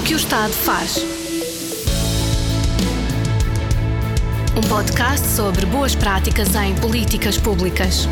O que o Estado faz. Um podcast sobre boas práticas em políticas públicas.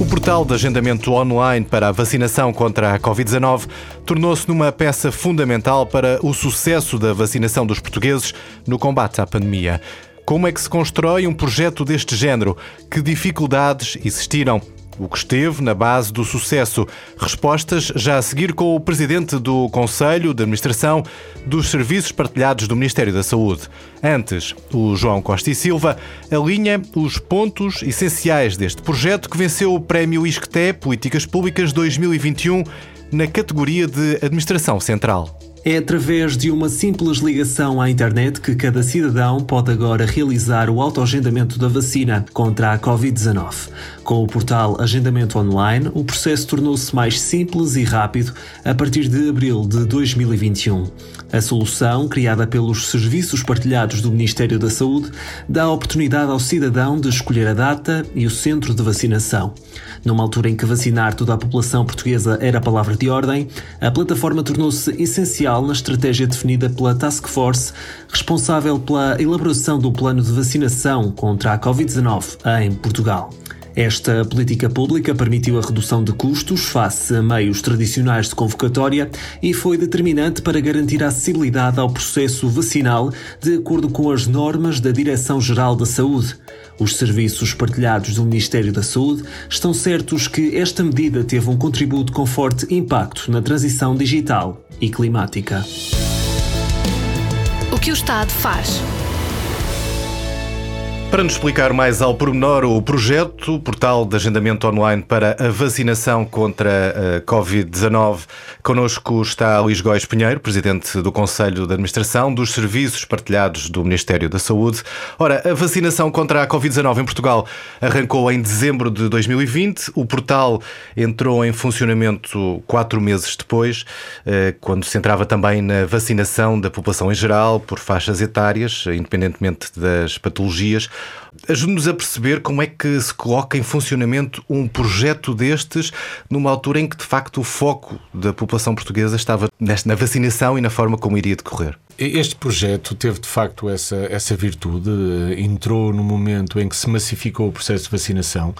O portal de agendamento online para a vacinação contra a Covid-19 tornou-se numa peça fundamental para o sucesso da vacinação dos portugueses no combate à pandemia. Como é que se constrói um projeto deste género? Que dificuldades existiram? O que esteve na base do sucesso. Respostas já a seguir com o presidente do Conselho de Administração dos Serviços Partilhados do Ministério da Saúde. Antes, o João Costa e Silva alinha os pontos essenciais deste projeto que venceu o Prémio ISCTE Políticas Públicas 2021 na categoria de Administração Central. É através de uma simples ligação à internet que cada cidadão pode agora realizar o autoagendamento da vacina contra a Covid-19. Com o portal Agendamento Online, o processo tornou-se mais simples e rápido a partir de abril de 2021. A solução, criada pelos Serviços Partilhados do Ministério da Saúde, dá a oportunidade ao cidadão de escolher a data e o centro de vacinação. Numa altura em que vacinar toda a população portuguesa era a palavra de ordem, a plataforma tornou-se essencial na estratégia definida pela Task Force, responsável pela elaboração do plano de vacinação contra a Covid-19 em Portugal. Esta política pública permitiu a redução de custos face a meios tradicionais de convocatória e foi determinante para garantir a acessibilidade ao processo vacinal de acordo com as normas da Direção-Geral da Saúde. Os serviços partilhados do Ministério da Saúde estão certos que esta medida teve um contributo com forte impacto na transição digital e climática. O que o Estado faz. Para nos explicar mais ao pormenor o projeto, o portal de agendamento online para a vacinação contra a Covid-19, connosco está Luís Góis Pinheiro, presidente do Conselho de Administração dos Serviços Partilhados do Ministério da Saúde. Ora, a vacinação contra a Covid-19 em Portugal arrancou em dezembro de 2020. O portal entrou em funcionamento quatro meses depois, eh, quando se entrava também na vacinação da população em geral, por faixas etárias, independentemente das patologias. Ajude-nos a perceber como é que se coloca em funcionamento um projeto destes numa altura em que, de facto, o foco da população portuguesa estava na vacinação e na forma como iria decorrer. Este projeto teve de facto essa, essa virtude, entrou no momento em que se massificou o processo de vacinação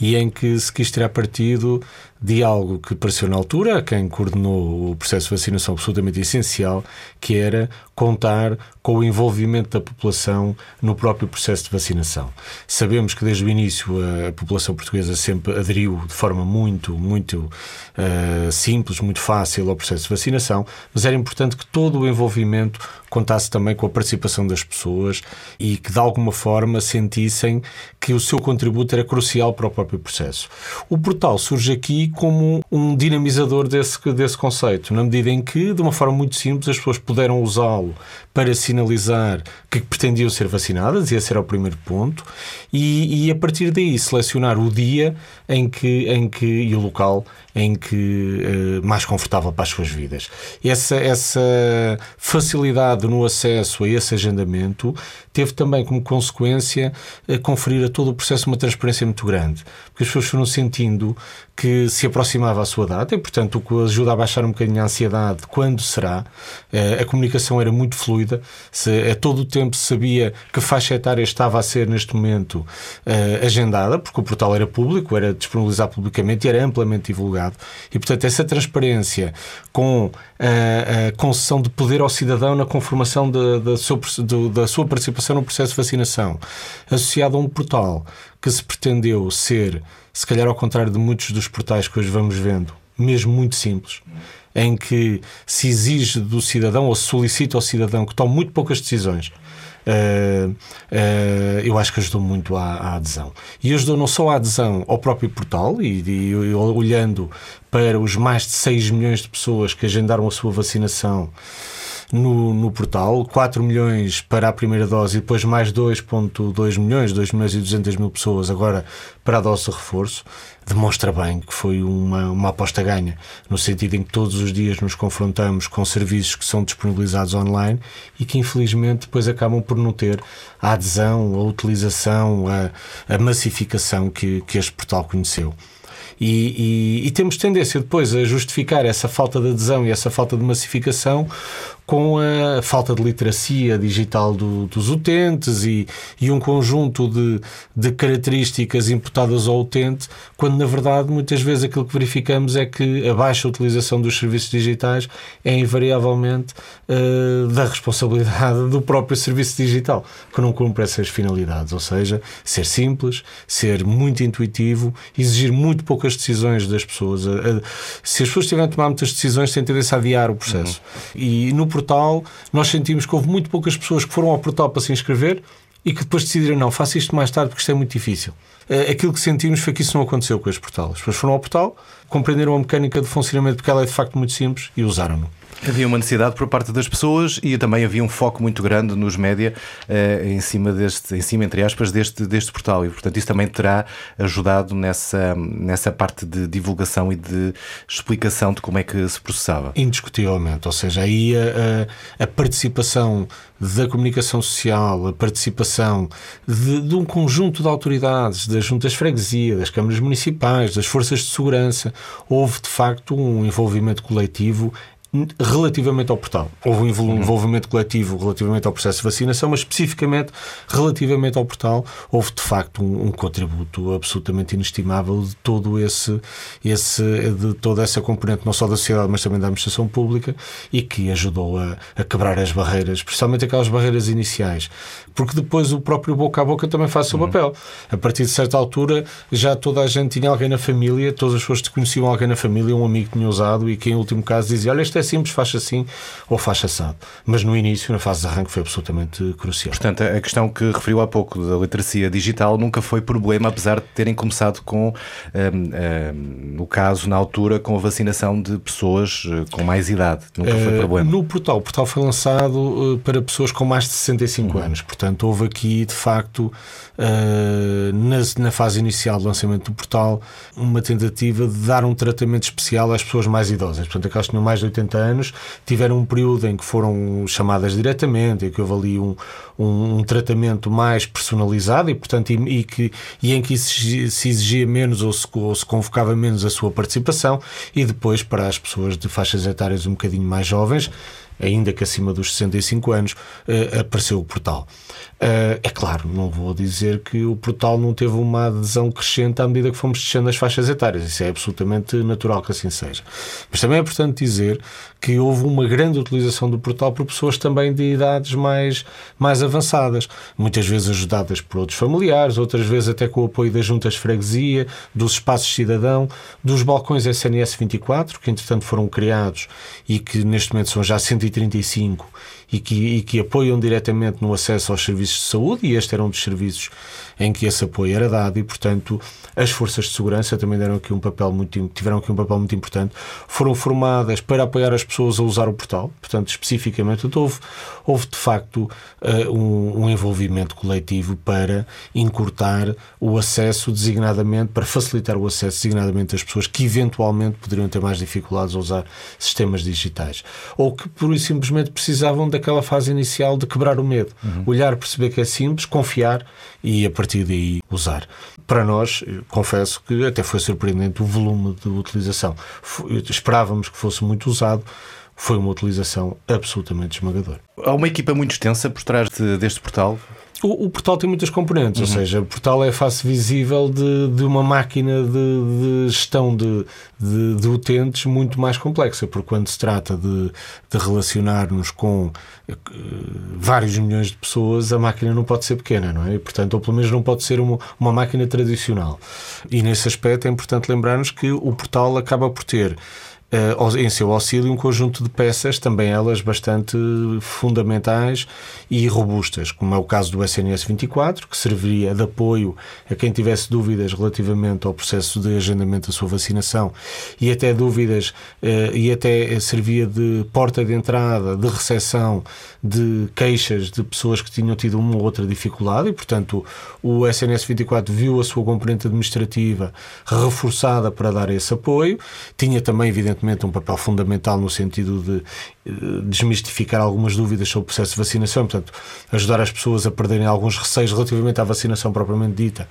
e em que se quis tirar partido de algo que pareceu na altura a quem coordenou o processo de vacinação absolutamente essencial, que era contar com o envolvimento da população no próprio processo de vacinação. Sabemos que desde o início a população portuguesa sempre aderiu de forma muito, muito uh, simples, muito fácil ao processo de vacinação, mas era importante que todo o envolvimento contasse também com a participação das pessoas e que de alguma forma sentissem que o seu contributo era crucial para o próprio processo. O portal surge aqui como um dinamizador desse, desse conceito, na medida em que, de uma forma muito simples, as pessoas puderam usá-lo para sinalizar que pretendiam ser vacinadas, e esse era o primeiro ponto, e, e, a partir daí selecionar o dia em que, em que e o local em que uh, mais confortável para as suas vidas. Essa, essa facilidade no acesso a esse agendamento teve também como consequência uh, conferir a todo o processo uma transparência muito grande, porque as pessoas foram sentindo que se aproximava a sua data e, portanto, o que ajuda a baixar um bocadinho a ansiedade quando será. Uh, a comunicação era muito fluida, se, a todo o tempo se sabia que faixa etária estava a ser neste momento agendada, porque o portal era público, era disponibilizado publicamente e era amplamente divulgado. E, portanto, essa transparência com a, a concessão de poder ao cidadão na conformação de, de de, da sua participação no processo de vacinação, associado a um portal que se pretendeu ser, se calhar ao contrário de muitos dos portais que hoje vamos vendo, mesmo muito simples, em que se exige do cidadão ou se solicita ao cidadão que tome muito poucas decisões uh, uh, eu acho que ajudou muito à, à, adesão. E ajudou não só à adesão ao próprio portal, e, e, e olhando para os mais de 6 milhões de pessoas que agendaram a sua vacinação no, no portal, 4 milhões para a primeira dose e depois mais 2,2 milhões, 2 milhões e 200 mil pessoas agora para a dose de reforço, demonstra bem que foi uma, uma aposta ganha, no sentido em que todos os dias nos confrontamos com serviços que são disponibilizados online e que infelizmente depois acabam por não ter a adesão, a utilização, a, a massificação que, que este portal conheceu. E, e, e temos tendência depois a justificar essa falta de adesão e essa falta de massificação com a falta de literacia digital do, dos utentes e, e um conjunto de, de, características imputadas ao utente, quando na verdade muitas vezes aquilo que verificamos é que a baixa utilização dos serviços digitais é invariavelmente uh, da responsabilidade do próprio serviço digital, que não cumpre essas finalidades, ou seja, ser simples, ser muito intuitivo, exigir muito poucas decisões das pessoas. Uh, se as pessoas tiverem a tomar muitas decisões, têm tendência a adiar o processo. Uhum. E no portal, nós sentimos que houve muito poucas pessoas que foram ao portal para se inscrever e que depois decidiram, não, faça isto mais tarde porque isto é muito difícil. Eh, aquilo que sentimos foi que isso não aconteceu com este portal. As pessoas foram ao portal, compreenderam a mecânica de funcionamento porque ela é de facto muito simples e usaram-no. Havia uma necessidade por parte das pessoas e também havia um foco muito grande nos média eh, em cima deste, em cima entre aspas deste deste portal e portanto isso também terá ajudado nessa nessa parte de divulgação e de explicação de como é que se processava. Indiscutivelmente, ou seja, aí a, a participação da comunicação social, a participação de, de, um conjunto de autoridades, das juntas freguesia, das câmaras municipais, das forças de segurança, houve de facto um envolvimento coletivo relativamente ao portal. Houve um uhum. envolvimento coletivo relativamente ao processo de vacinação, mas especificamente relativamente ao portal, houve de facto um, um contributo absolutamente inestimável de todo esse, esse, de toda essa componente, não só da sociedade, mas também da administração pública, e que ajudou a, a quebrar as barreiras, especialmente aquelas barreiras iniciais. Porque depois o próprio boca a boca também faz o seu uhum. papel. A partir de certa altura, já toda a gente tinha alguém na família, todas as pessoas conheciam alguém na família, um amigo tinha usado, e que em último caso dizia: Olha, este é simples, faz assim ou faz assado. Mas no início, na fase de arranque, foi absolutamente crucial. Portanto, a questão que referiu há pouco da literacia digital nunca foi problema, apesar de terem começado com, um, um, no caso, na altura, com a vacinação de pessoas eh, com mais idade. Nunca foi eh, problema. No portal, o portal foi lançado eh, para pessoas com mais de 65 uhum. anos. Portanto, houve aqui, de facto, na, na fase inicial do lançamento do portal, uma tentativa de dar um tratamento especial às pessoas mais idosas. Portanto, aquelas que tinham mais de 80 anos tiveram um período em que foram chamadas diretamente, em que houve ali um, um, um tratamento mais personalizado e, portanto, e, e, que, e em que se, se exigia menos ou se, ou se convocava menos a sua participação, e depois para as pessoas de faixas etárias um bocadinho mais jovens ainda que acima dos 65 anos, uh, apareceu o portal. Uh, é claro, não vou dizer que o portal não teve uma adesão crescente à medida que fomos descendo as faixas etárias. Isso é absolutamente natural que assim seja. Mas também é importante dizer que houve uma grande utilização do portal por pessoas também de idades mais, mais avançadas, muitas vezes ajudadas por outros familiares, outras vezes até com o apoio das juntas de freguesia, dos espaços cidadão, dos balcões SNS 24, que entretanto foram criados e que neste momento são já 135 e que, e que apoiam diretamente no acesso aos serviços de saúde, e este era um dos serviços em que esse apoio era dado, e portanto as forças de segurança também deram aqui um papel muito, tiveram aqui um papel muito importante, foram formadas para apoiar as pessoas a usar o portal, portanto, especificamente, então, houve, houve de facto uh, um, um, envolvimento coletivo para encurtar o acesso designadamente, para facilitar o acesso designadamente das pessoas que eventualmente poderiam ter mais dificuldades a usar sistemas digitais, ou que por simplesmente precisavam daquela fase inicial de quebrar o medo, uhum. olhar, perceber que é simples, confiar e a partir daí usar. Para nós, confesso que até foi surpreendente o volume de utilização. Esperávamos que fosse muito usado, foi uma utilização absolutamente esmagadora. Há uma equipa muito extensa por trás de, deste portal? O, o, portal tem muitas componentes, uhum. ou seja, o portal é a face visível de, de uma máquina de, de gestão de, de, de, utentes muito mais complexa, porque quando se trata de, de relacionar-nos com uh, vários milhões de pessoas, a máquina não pode ser pequena, não é? E, portanto, ou pelo menos não pode ser uma, uma máquina tradicional. E nesse aspecto é importante lembrar-nos que o portal acaba por ter em seu auxílio um conjunto de peças, também elas bastante fundamentais e robustas, como é o caso do SNS 24, que serviria de apoio a quem tivesse dúvidas relativamente ao processo de agendamento da sua vacinação e até dúvidas uh, e até servia de porta de entrada, de recepção de queixas de pessoas que tinham tido uma ou outra dificuldade e, portanto, o SNS 24 viu a sua componente administrativa reforçada para dar esse apoio. Tinha também, evidentemente, evidentemente, um papel fundamental no sentido de uh, desmistificar algumas dúvidas sobre o processo de vacinação, portanto, ajudar as pessoas a perderem alguns receios relativamente à vacinação propriamente dita,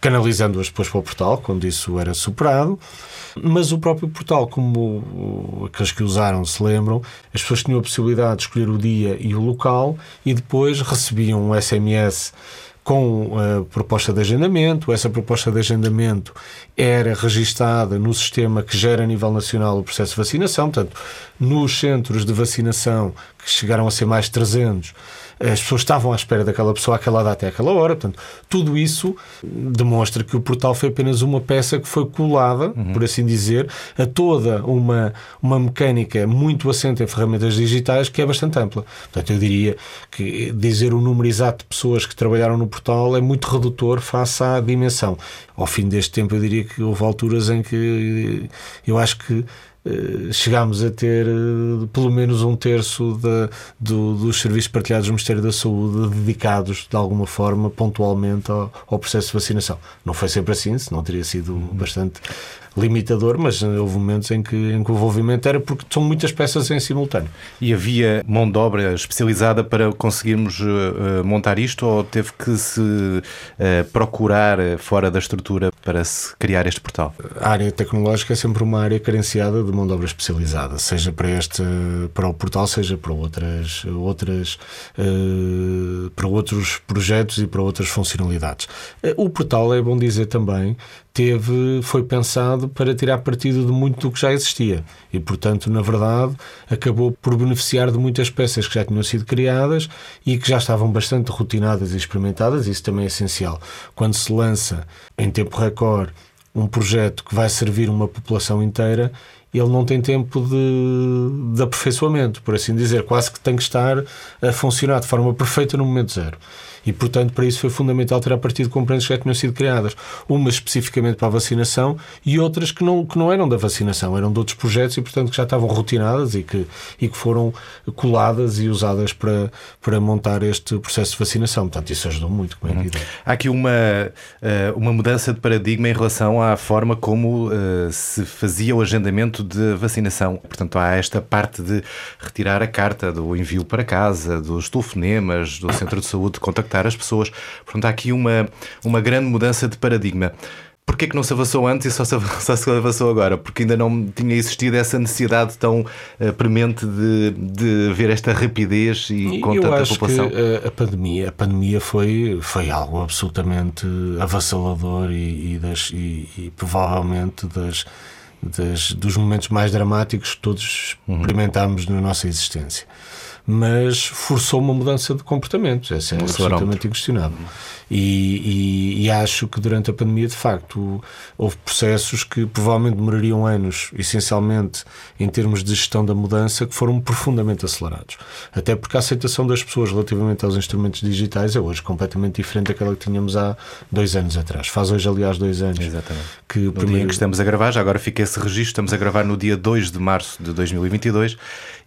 canalizando-as depois para o portal, quando isso era superado. Mas o próprio portal, como aqueles que usaram se lembram, as pessoas tinham a possibilidade de escolher o dia e o local e depois recebiam um SMS com a proposta de agendamento. Essa proposta de agendamento era registada no sistema que gera a nível nacional o processo de vacinação, portanto, nos centros de vacinação, que chegaram a ser mais de 300, as pessoas estavam à espera daquela pessoa àquela data e àquela hora. Portanto, tudo isso demonstra que o portal foi apenas uma peça que foi colada, uhum. por assim dizer, a toda uma, uma mecânica muito assente em ferramentas digitais que é bastante ampla. Portanto, eu diria que dizer o número exato de pessoas que trabalharam no portal é muito redutor face à dimensão. Ao fim deste tempo, eu diria que houve alturas em que eu acho que chegámos a ter eh, pelo menos um terço do, dos serviços partilhados do Ministério da Saúde dedicados de alguma forma pontualmente ao, ao processo de vacinação. Não foi sempre assim, senão teria sido uhum. bastante limitador, mas houve momentos em que, em que o envolvimento era porque são muitas peças em simultâneo. E havia mão de obra especializada para conseguirmos uh, montar isto ou teve que se uh, procurar fora da estrutura para se criar este portal? A área tecnológica é sempre uma área carenciada de mão de obra especializada, seja para este, para o portal, seja para outras, outras uh, para outros projetos e para outras funcionalidades. O portal é bom dizer também teve, foi pensado para tirar partido de muito do que já existia e, portanto, na verdade, acabou por beneficiar de muitas peças que já tinham sido criadas e que já estavam bastante rotinadas e experimentadas. Isso também é essencial. Quando se lança em tempo recorde um projeto que vai servir uma população inteira, ele não tem tempo de, de aperfeiçoamento, por assim dizer. Quase que tem que estar a funcionar de forma perfeita no momento zero. E, portanto, para isso foi fundamental ter a partir de componentes que já tinham sido criadas. Umas especificamente para a vacinação e outras que não, que não eram da vacinação, eram de outros projetos e, portanto, que já estavam rotinadas e que, e que foram coladas e usadas para, para montar este processo de vacinação. Portanto, isso ajudou muito, como é uhum. Há aqui uma, eh, uma mudança de paradigma em relação à forma como uh, se fazia o agendamento de vacinação. Portanto, há esta parte de retirar a carta do envio para casa, dos telefonemas, do centro de saúde, contactar contactar as pessoas. Portanto, há aqui uma, uma grande mudança de paradigma. Porquê que não se avançou antes e só se, só se avançou agora? Porque ainda não tinha existido essa necessidade tão uh, premente de, de ver esta rapidez e com Eu tanta acho população? Que a, a, pandemia, a pandemia foi, foi algo absolutamente avassalador e, e, das, e, e provavelmente das, das, dos momentos mais dramáticos que todos uhum. experimentámos na nossa existência mas forçou uma mudança de comportamentos. Essa é absolutamente inquestionável. E, e, e, acho que durante a pandemia, de facto, houve processos que provavelmente demorariam anos, essencialmente em termos de gestão da mudança, que foram profundamente acelerados. Até porque a aceitação das pessoas relativamente aos instrumentos digitais é hoje completamente diferente daquela que tínhamos há dois anos atrás. Faz hoje, aliás, dois anos. Exatamente. Que no primeiro... dia que estamos a gravar, já agora fica esse registro, estamos a gravar no dia 2 de março de 2022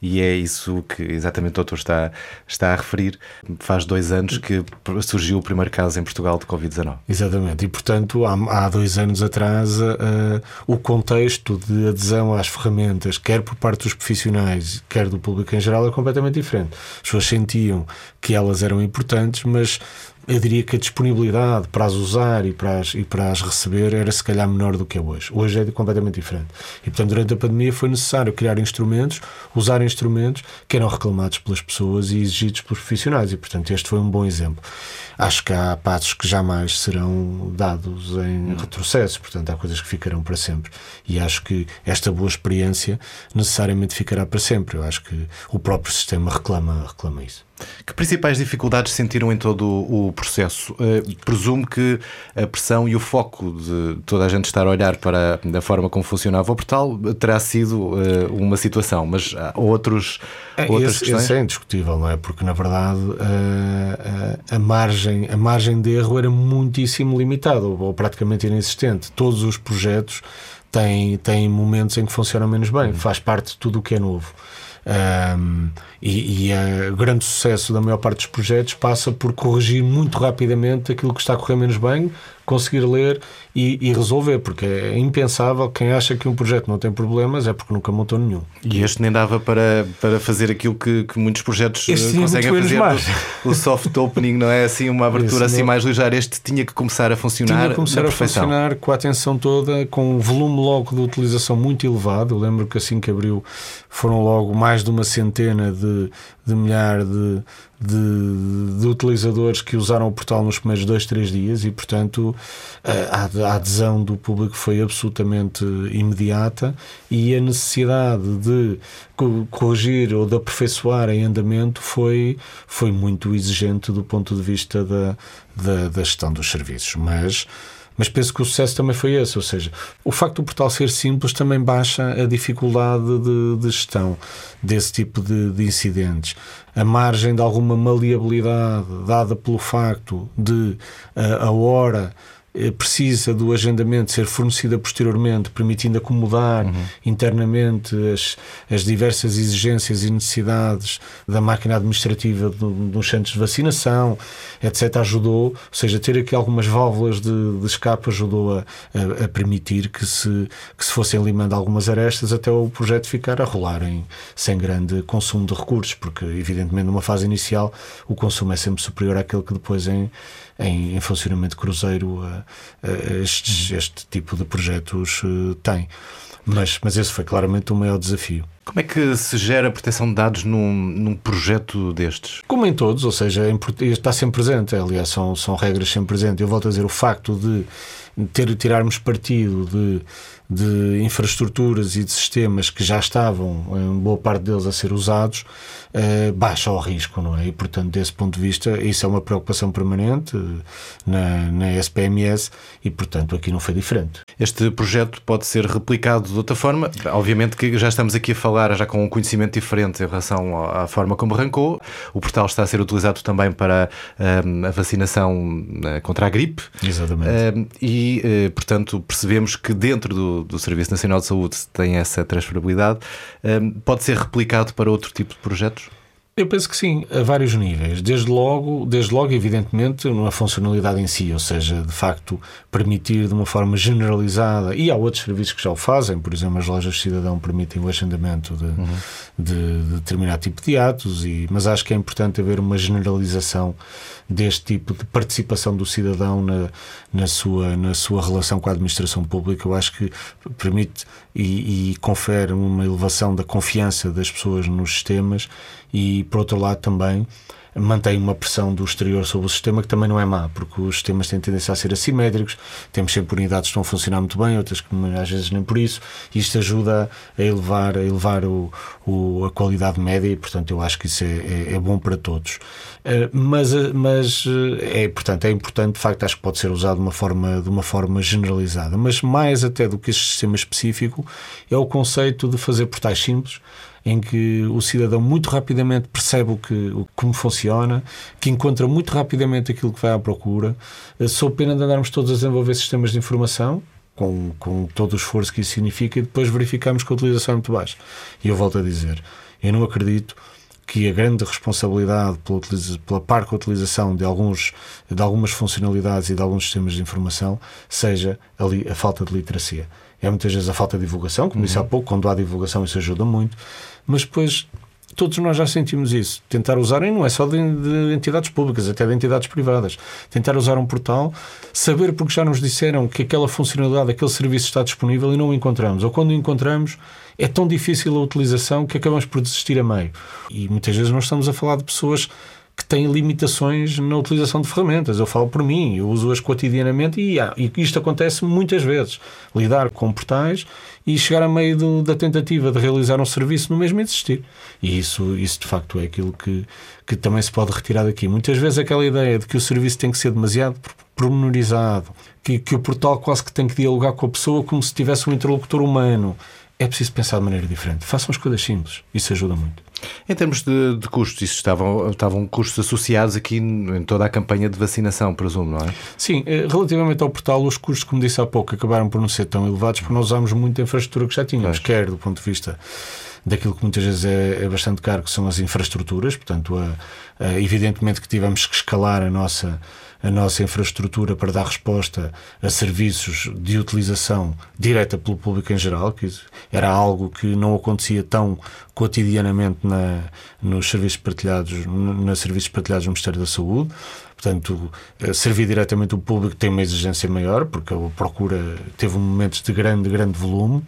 e é isso que exatamente o doutor está, está a referir. Faz dois anos que surgiu o primeiro caso em Portugal de Covid-19. Exatamente, e portanto, há, há dois anos atrás, uh, o contexto de adesão às ferramentas, quer por parte dos profissionais, quer do público em geral, é completamente diferente. As pessoas sentiam que elas eram importantes, mas eu diria que a disponibilidade para as usar e para as, e para as receber era se calhar menor do que é hoje. Hoje é completamente diferente. E portanto, durante a pandemia foi necessário criar instrumentos, usar instrumentos que eram reclamados pelas pessoas e exigidos pelos profissionais. E portanto, este foi um bom exemplo. Acho que há passos que jamais serão dados em retrocesso, portanto, há coisas que ficarão para sempre. E acho que esta boa experiência necessariamente ficará para sempre. Eu acho que o próprio sistema reclama, reclama isso. Que principais dificuldades sentiram em todo o processo? Uh, presumo que a pressão e o foco de toda a gente estar a olhar para a forma como funcionava o portal terá sido uh, uma situação, mas há outros, é, outras esse, questões? Isso é indiscutível, não é? Porque, na verdade, a, a, margem, a margem de erro era muitíssimo limitada, ou, praticamente inexistente. Todos os projetos têm, têm momentos em que funcionam menos bem, uhum. faz parte de tudo o que é novo. Um, e, e o grande sucesso da maior parte dos projetos passa por corrigir muito rapidamente aquilo que está a correr menos bem, conseguir ler e, e, resolver, porque é impensável quem acha que um projeto não tem problemas é porque nunca montou nenhum. E este nem dava para, para fazer aquilo que, que muitos projetos este conseguem fazer. O, o soft opening não é assim uma abertura assim mais ligeira. Este tinha que começar a funcionar. Tinha que começar a funcionar com a atenção toda, com um volume logo de utilização muito elevado. Eu lembro que assim que abriu foram logo mais de uma centena de, de milhar de, de, de, utilizadores que usaram o portal nos primeiros dois, três dias e, portanto, a, a, adesão do público foi absolutamente imediata e a necessidade de corrigir ou de aperfeiçoar em andamento foi, foi muito exigente do ponto de vista da, da, da gestão dos serviços. Mas mas penso que o sucesso também foi esse, ou seja, o facto do portal ser simples também baixa a dificuldade de, de gestão desse tipo de, de, incidentes. A margem de alguma maleabilidade dada pelo facto de a, a hora eh, precisa do agendamento ser fornecida posteriormente, permitindo acomodar uhum. internamente as, as diversas exigências e necessidades da máquina administrativa dos centros de vacinação, etc., ajudou, ou seja, ter aqui algumas válvulas de, de escape ajudou a, a, a, permitir que se, que se fossem limando algumas arestas até o projeto ficar a rolar em, sem grande consumo de recursos, porque, evidentemente, numa fase inicial o consumo é sempre superior àquele que depois em em, em funcionamento cruzeiro a, a este, tipo de projetos uh, tem. Mas, mas esse foi claramente o maior desafio. Como é que se gera a proteção de dados num, num projeto destes? Como em todos, ou seja, está sempre presente. Aliás, são, são regras sempre presentes. Eu volto a dizer, o facto de ter, tirarmos partido de de infraestruturas e de sistemas que já estavam, em boa parte deles, a ser usados, eh, baixa o risco, não é? E, portanto, desse ponto de vista, isso é uma preocupação permanente eh, na, na SPMS e, portanto, aqui não foi diferente. Este projeto pode ser replicado de outra forma. Obviamente que já estamos aqui a falar já com um conhecimento diferente em relação à forma como arrancou. O portal está a ser utilizado também para um, eh, a vacinação contra a gripe. Exatamente. Um, e, portanto, percebemos que dentro do do, Serviço Nacional de Saúde tem essa transferabilidade, um, pode ser replicado para outro tipo de projetos? Eu penso que sim, a vários níveis. Desde logo, desde logo, evidentemente, numa funcionalidade em si, ou seja, de facto, permitir de uma forma generalizada, e há outros serviços que já o fazem, por exemplo, as lojas de cidadão permitem o agendamento de, uhum. de, de determinado tipo de atos, e, mas acho que é importante haver uma generalização deste tipo de participação do cidadão na, na, sua, na sua relação com a administração pública. Eu acho que permite e, e confere uma elevação da confiança das pessoas nos sistemas e, por outro lado, também mantém uma pressão do exterior sobre o sistema que também não é má, porque os sistemas têm tendência a ser assimétricos, temos sempre unidades que estão a funcionar muito bem, outras que às vezes nem por isso, isto ajuda a elevar, a, elevar o, o, a qualidade média e, portanto, eu acho que isso é, é, é bom para todos. Uh, mas mas eh, é, portanto, é importante, de facto, acho que pode ser usado de uma forma, de uma forma generalizada, mas mais até do que este sistema específico é o conceito de fazer portais simples, em que o cidadão muito rapidamente percebe o que, o, como funciona, que encontra muito rapidamente aquilo que vai à procura, eh, sou pena de andarmos todos a desenvolver sistemas de informação, com, com todo o esforço que isso significa, e depois verificamos que a utilização é muito baixa. E eu volto a dizer, eu não acredito que a grande responsabilidade pela, pela parca utilização de, alguns, de algumas funcionalidades e de alguns sistemas de informação seja a, a falta de literacia. É muitas vezes a falta de divulgação, como uhum. disse há pouco, quando há divulgação isso ajuda muito, mas depois todos nós já sentimos isso. Tentar usarem não é só de, de, entidades públicas, até de entidades privadas. Tentar usar um portal, saber porque já nos disseram que aquela funcionalidade, aquele serviço está disponível e não o encontramos. Ou quando o encontramos, é tão difícil a utilização que acabamos por desistir a meio. E muitas vezes nós estamos a falar de pessoas que têm limitações na utilização de ferramentas. Eu falo por mim, eu uso-as cotidianamente e, e isto acontece muitas vezes. Lidar com portais e chegar a meio do, da tentativa de realizar um serviço no mesmo existir. E isso, isso de facto é aquilo que, que também se pode retirar daqui. Muitas vezes aquela ideia de que o serviço tem que ser demasiado pormenorizado, que, que o portal quase que tem que dialogar com a pessoa como se tivesse um interlocutor humano. É preciso pensar de maneira diferente. Façam as coisas simples. Isso ajuda muito. Em termos de, de, custos, isso estavam, estavam custos associados aqui em toda a campanha de vacinação, presumo, não é? Sim, eh, relativamente ao portal, os custos, como disse há pouco, acabaram por não ser tão elevados porque nós usámos muita infraestrutura que já tínhamos, pois. quer do ponto de vista daquilo que muitas vezes é, é bastante caro, que são as infraestruturas, portanto, a, a, evidentemente que tivemos que escalar a nossa a nossa infraestrutura para dar resposta a serviços de utilização direta pelo público em geral, que era algo que não acontecia tão cotidianamente na, nos serviços partilhados, nos serviços partilhados do Ministério da Saúde. Portanto, eh, servir diretamente o público tem uma exigência maior, porque a procura teve momentos de grande, grande volume.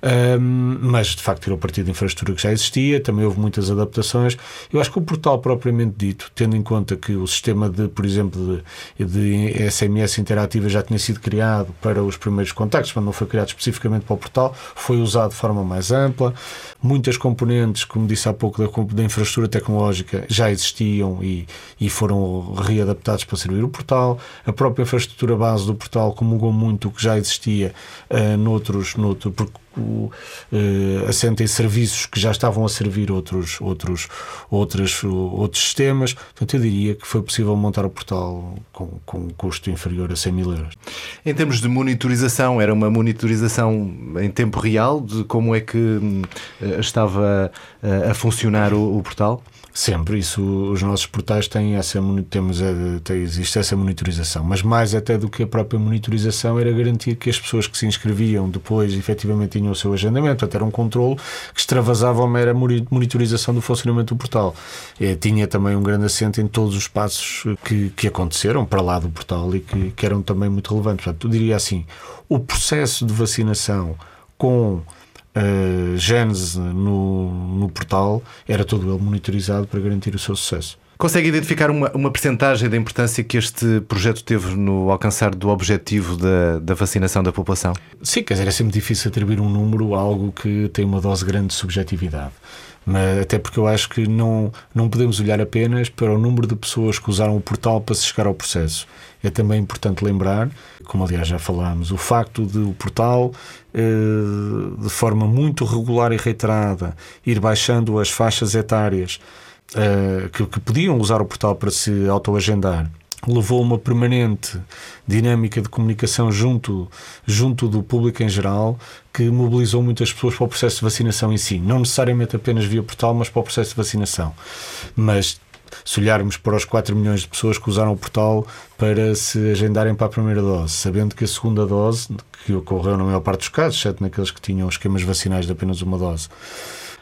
Um, mas de facto tirou partido de infraestrutura que já existia, também houve muitas adaptações. Eu acho que o portal propriamente dito, tendo em conta que o sistema de, por exemplo, de, de SMS interativa já tinha sido criado para os primeiros contactos, mas não foi criado especificamente para o portal, foi usado de forma mais ampla. Muitas componentes, como disse há pouco, da, da infraestrutura tecnológica já existiam e, e foram readaptados para servir o portal. A própria infraestrutura base do portal comungou muito o que já existia uh, noutros, noutro, porque uh, em serviços que já estavam a servir outros, outros, outros, outros sistemas. Portanto, eu diria que foi possível montar o portal com, com um custo inferior a 100 mil euros. Em termos de monitorização, era uma monitorização em tempo real de como é que uh, estava uh, a funcionar o, o portal? Sempre, isso, os nossos portais têm essa, temos, eh, tem, existe essa monitorização, mas mais até do que a própria monitorização era garantir que as pessoas que se inscreviam depois efetivamente tinham o seu agendamento, até era um controle que extravasava a mera monitorização do funcionamento do portal. E, tinha também um grande assento em todos os passos que, que aconteceram para lá do portal e que, que eram também muito relevantes. Portanto, eu diria assim, o processo de vacinação com uh, Gênese no, no portal, era todo ele monitorizado para garantir o seu sucesso. Consegue identificar uma, uma percentagem da importância que este projeto teve no alcançar do objetivo da, da vacinação da população? Sim, quer dizer, é sempre difícil atribuir um número a algo que tem uma dose grande de subjetividade. Até porque eu acho que não, não podemos olhar apenas para o número de pessoas que usaram o portal para se chegar ao processo. É também importante lembrar, como aliás já falámos, o facto de o portal, eh, de forma muito regular e reiterada, ir baixando as faixas etárias eh, que, que podiam usar o portal para se autoagendar levou uma permanente dinâmica de comunicação junto, junto do público em geral que mobilizou muitas pessoas para o processo de vacinação em si. Não necessariamente apenas via portal, mas para o processo de vacinação. Mas se olharmos para os 4 milhões de pessoas que usaram o portal para se agendarem para a primeira dose, sabendo que a segunda dose, que ocorreu na maior parte dos casos, exceto naqueles que tinham esquemas vacinais de apenas uma dose,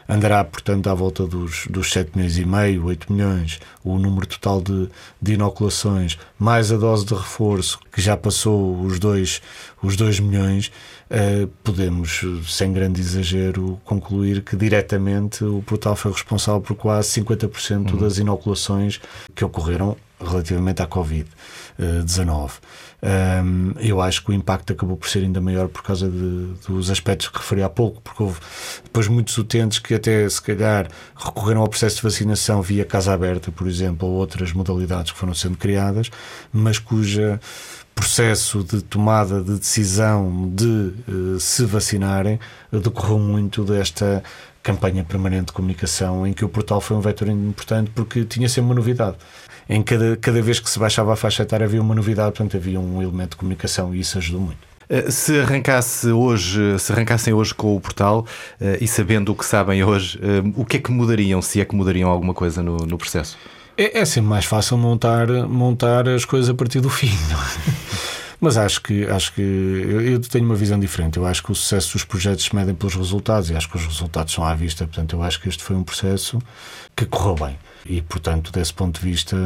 andará, portanto, à volta dos, dos 7 milhões e meio, 8 milhões, o número total de, de inoculações, mais a dose de reforço, que já passou os 2 os dois milhões, podemos, sem grande exagero, concluir que diretamente o portal foi responsável por quase 50% uhum. das inoculações que ocorreram relativamente à Covid-19. Um, eu acho que o impacto acabou por ser ainda maior por causa de, dos aspectos que referi há pouco, porque houve depois muitos utentes que até se calhar recorreram ao processo de vacinação via casa aberta, por exemplo, ou outras modalidades que foram sendo criadas, mas cuja processo de tomada de decisão de uh, se vacinarem decorreu muito desta campanha permanente de comunicação em que o portal foi um vetor importante porque tinha sempre uma novidade em cada, cada vez que se baixava a faixa etária havia uma novidade, portanto havia um elemento de comunicação e isso ajudou muito. Eh, se arrancasse hoje, se arrancassem hoje com o portal uh, e sabendo o que sabem hoje, o que é que mudariam, se é que mudariam alguma coisa no, no processo? É, é, sempre mais fácil montar, montar as coisas a partir do fim, não é? Mas acho que, acho que eu, tenho uma visão diferente. Eu acho que o sucesso dos projetos se medem pelos resultados e acho que os resultados são à vista. Portanto, eu acho que este foi um processo que correu bem e portanto desse ponto de vista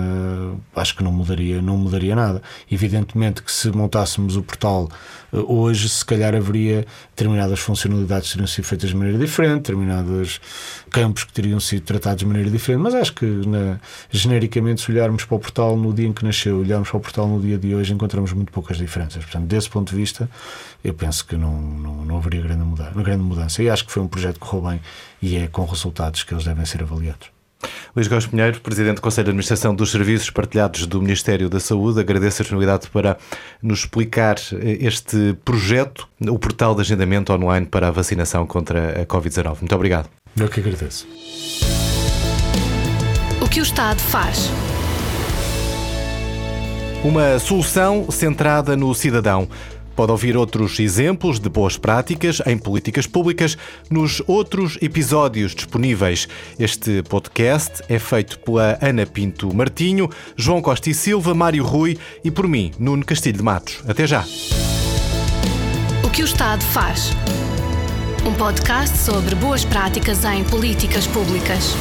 acho que não mudaria não mudaria nada. Evidentemente que se montássemos o portal eh, hoje se calhar haveria determinadas funcionalidades que teriam sido feitas de maneira diferente determinados campos que teriam sido tratados de maneira diferente mas acho que na, genericamente se olharmos para o portal no dia em que nasceu olharmos para o portal no dia de hoje encontramos muito poucas diferenças. Portanto desse ponto de vista eu penso que não, não, não haveria grande mudança, grande mudança. E acho que foi um projeto que correu bem e é com resultados que eles devem ser avaliados Luís Góes Pinheiro, Presidente do Conselho de Administração dos Serviços Partilhados do Ministério da Saúde, agradeço a disponibilidade para nos explicar eh, este projeto, o portal de agendamento online para a vacinação contra a Covid-19. Muito obrigado. Eu que agradeço. O que o Estado faz? Uma solução centrada no cidadão Pode ouvir outros exemplos de boas práticas em políticas públicas nos outros episódios disponíveis. Este podcast é feito pela Ana Pinto Martinho, João Costa e Silva, Mário Rui e por mim, Nuno Castilho de Matos. Até já. O que o Estado faz? Um podcast sobre boas práticas em políticas públicas.